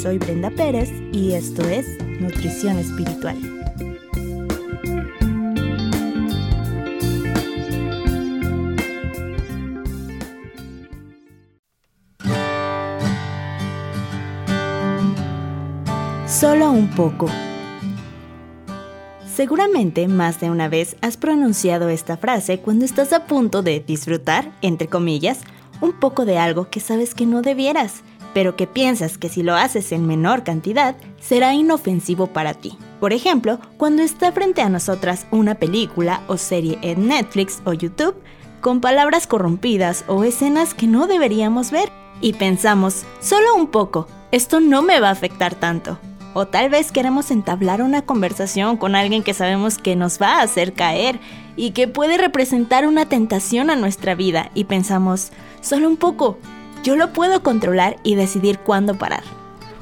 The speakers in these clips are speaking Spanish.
Soy Brenda Pérez y esto es Nutrición Espiritual. Solo un poco. Seguramente más de una vez has pronunciado esta frase cuando estás a punto de disfrutar, entre comillas, un poco de algo que sabes que no debieras, pero que piensas que si lo haces en menor cantidad será inofensivo para ti. Por ejemplo, cuando está frente a nosotras una película o serie en Netflix o YouTube con palabras corrompidas o escenas que no deberíamos ver y pensamos, solo un poco, esto no me va a afectar tanto. O tal vez queremos entablar una conversación con alguien que sabemos que nos va a hacer caer y que puede representar una tentación a nuestra vida y pensamos, solo un poco, yo lo puedo controlar y decidir cuándo parar.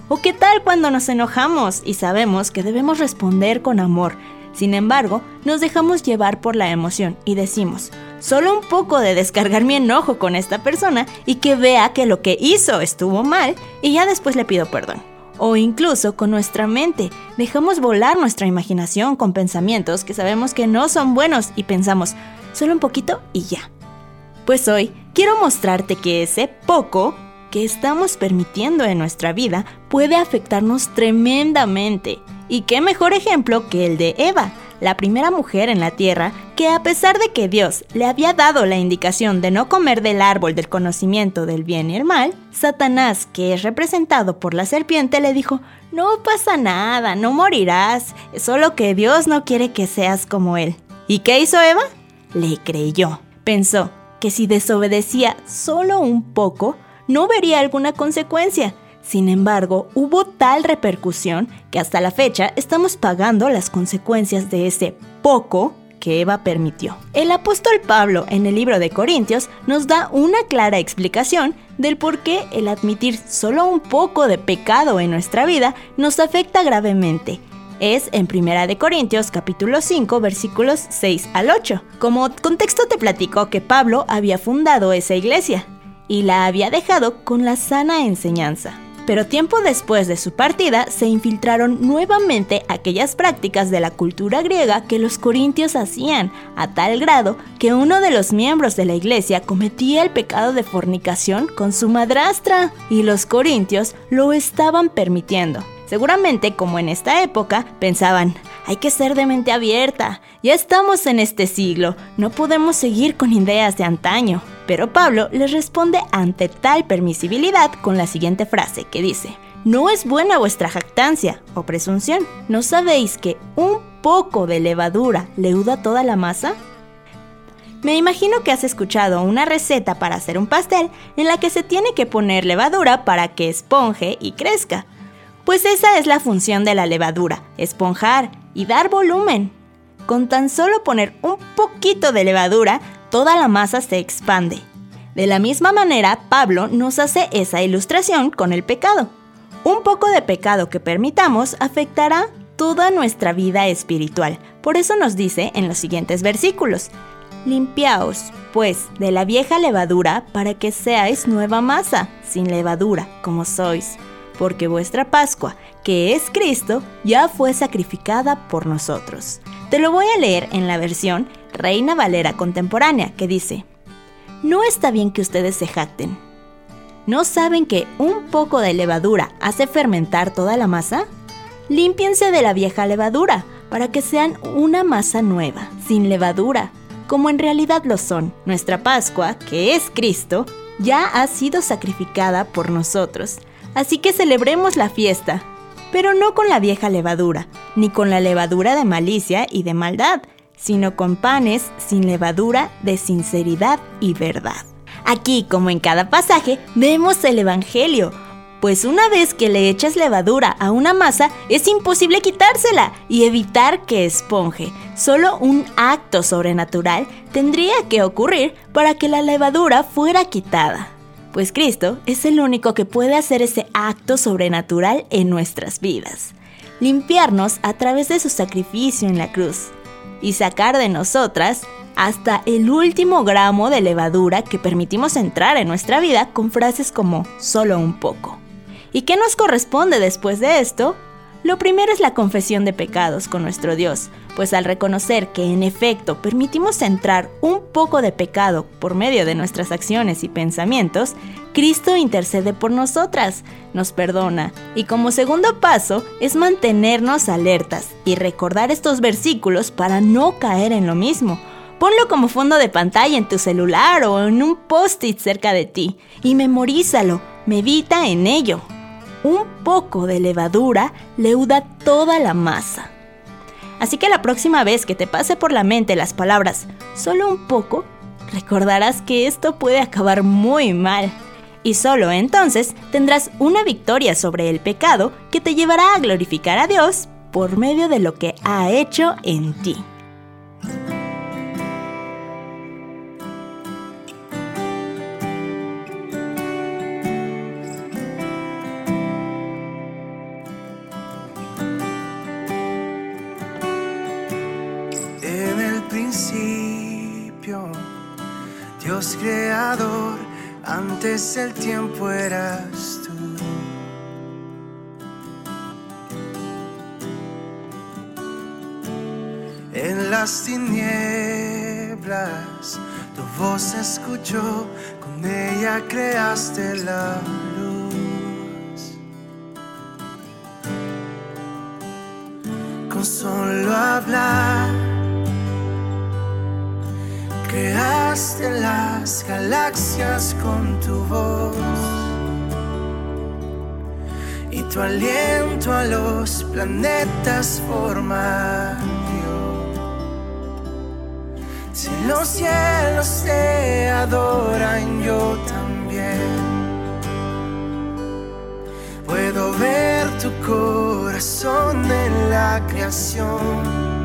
¿O qué tal cuando nos enojamos y sabemos que debemos responder con amor? Sin embargo, nos dejamos llevar por la emoción y decimos, solo un poco de descargar mi enojo con esta persona y que vea que lo que hizo estuvo mal y ya después le pido perdón o incluso con nuestra mente. Dejamos volar nuestra imaginación con pensamientos que sabemos que no son buenos y pensamos solo un poquito y ya. Pues hoy quiero mostrarte que ese poco que estamos permitiendo en nuestra vida puede afectarnos tremendamente. Y qué mejor ejemplo que el de Eva, la primera mujer en la tierra que a pesar de que Dios le había dado la indicación de no comer del árbol del conocimiento del bien y el mal, Satanás, que es representado por la serpiente, le dijo, no pasa nada, no morirás, solo que Dios no quiere que seas como Él. ¿Y qué hizo Eva? Le creyó. Pensó que si desobedecía solo un poco, no vería alguna consecuencia sin embargo, hubo tal repercusión que hasta la fecha estamos pagando las consecuencias de ese poco que Eva permitió. El apóstol Pablo en el libro de Corintios nos da una clara explicación del por qué el admitir solo un poco de pecado en nuestra vida nos afecta gravemente. Es en Primera de Corintios capítulo 5 versículos 6 al 8. Como contexto te platico que Pablo había fundado esa iglesia y la había dejado con la sana enseñanza pero tiempo después de su partida se infiltraron nuevamente aquellas prácticas de la cultura griega que los corintios hacían, a tal grado que uno de los miembros de la iglesia cometía el pecado de fornicación con su madrastra, y los corintios lo estaban permitiendo. Seguramente, como en esta época, pensaban, hay que ser de mente abierta, ya estamos en este siglo, no podemos seguir con ideas de antaño. Pero Pablo les responde ante tal permisibilidad con la siguiente frase que dice, no es buena vuestra jactancia o presunción. ¿No sabéis que un poco de levadura leuda toda la masa? Me imagino que has escuchado una receta para hacer un pastel en la que se tiene que poner levadura para que esponje y crezca. Pues esa es la función de la levadura, esponjar y dar volumen. Con tan solo poner un poquito de levadura, toda la masa se expande. De la misma manera, Pablo nos hace esa ilustración con el pecado. Un poco de pecado que permitamos afectará toda nuestra vida espiritual. Por eso nos dice en los siguientes versículos, Limpiaos, pues, de la vieja levadura para que seáis nueva masa, sin levadura, como sois, porque vuestra Pascua, que es Cristo, ya fue sacrificada por nosotros. Te lo voy a leer en la versión Reina Valera contemporánea, que dice, No está bien que ustedes se jacten. ¿No saben que un poco de levadura hace fermentar toda la masa? Límpiense de la vieja levadura para que sean una masa nueva, sin levadura, como en realidad lo son. Nuestra Pascua, que es Cristo, ya ha sido sacrificada por nosotros. Así que celebremos la fiesta, pero no con la vieja levadura, ni con la levadura de malicia y de maldad, sino con panes sin levadura de sinceridad y verdad. Aquí, como en cada pasaje, vemos el Evangelio, pues una vez que le echas levadura a una masa, es imposible quitársela y evitar que esponje. Solo un acto sobrenatural tendría que ocurrir para que la levadura fuera quitada. Pues Cristo es el único que puede hacer ese acto sobrenatural en nuestras vidas. Limpiarnos a través de su sacrificio en la cruz y sacar de nosotras hasta el último gramo de levadura que permitimos entrar en nuestra vida con frases como solo un poco. ¿Y qué nos corresponde después de esto? Lo primero es la confesión de pecados con nuestro Dios, pues al reconocer que en efecto permitimos entrar un poco de pecado por medio de nuestras acciones y pensamientos, Cristo intercede por nosotras, nos perdona y como segundo paso es mantenernos alertas y recordar estos versículos para no caer en lo mismo. Ponlo como fondo de pantalla en tu celular o en un post-it cerca de ti y memorízalo, medita en ello un poco de levadura leuda toda la masa. Así que la próxima vez que te pase por la mente las palabras solo un poco, recordarás que esto puede acabar muy mal. Y solo entonces tendrás una victoria sobre el pecado que te llevará a glorificar a Dios por medio de lo que ha hecho en ti. Dios creador, antes el tiempo eras tú. En las tinieblas tu voz escuchó, con ella creaste la luz. Con solo hablar Creaste las galaxias con tu voz. Y tu aliento a los planetas forma Si los cielos te adoran, yo también. Puedo ver tu corazón en la creación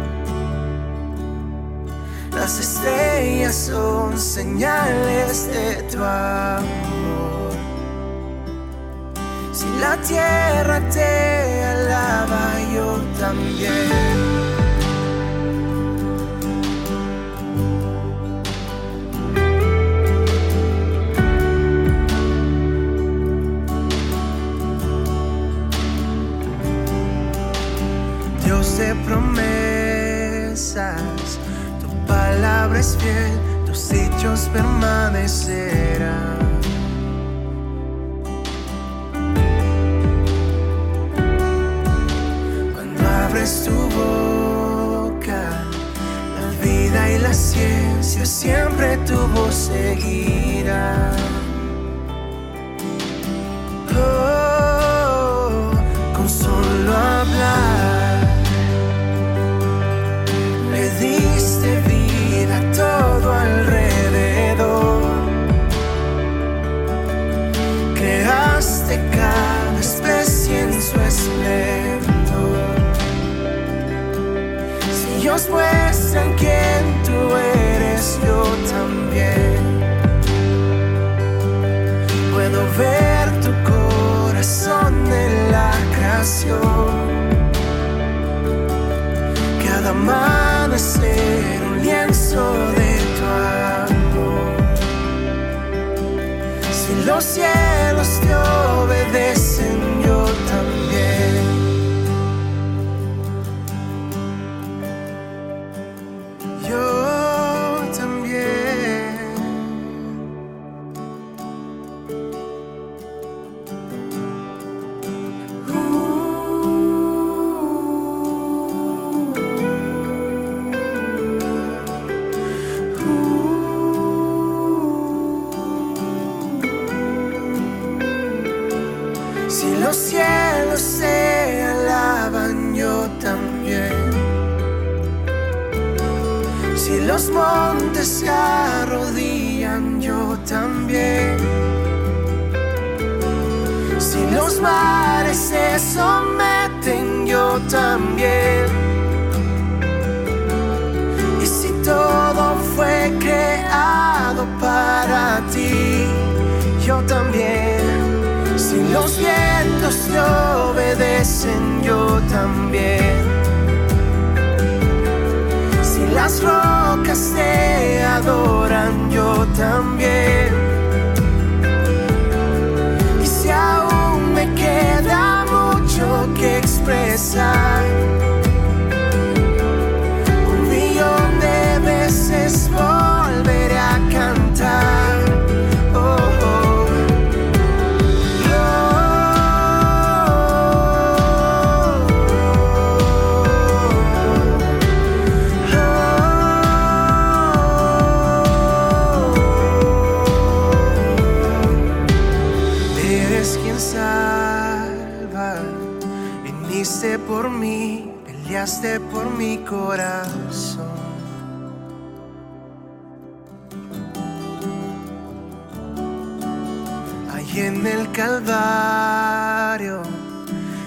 las estrellas son señales de tu amor. Si la tierra te alaba, yo también. Tus dichos permanecerán. Cuando abres tu boca, la vida y la ciencia siempre tu voz. Ellos muestran quién tú eres, yo también. Puedo ver tu corazón en la creación. Cada amanecer de tu amor. Si los cielos te me someten, yo también. Y si todo fue creado para ti, yo también. Si los vientos te obedecen, yo también. Si las rocas te adoran, yo también. side. y en el Calvario,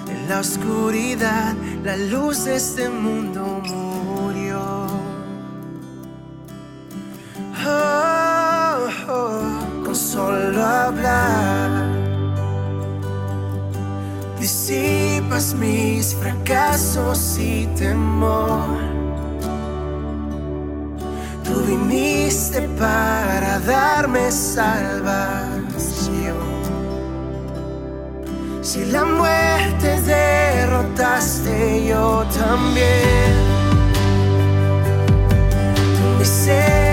en la oscuridad, la luz de este mundo murió. Oh, oh, con solo hablar, disipas mis fracasos y temor. Tú viniste para darme salvación Si la muerte derrotaste, yo también. Tu miseria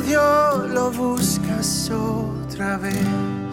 perdió, lo buscas otra vez.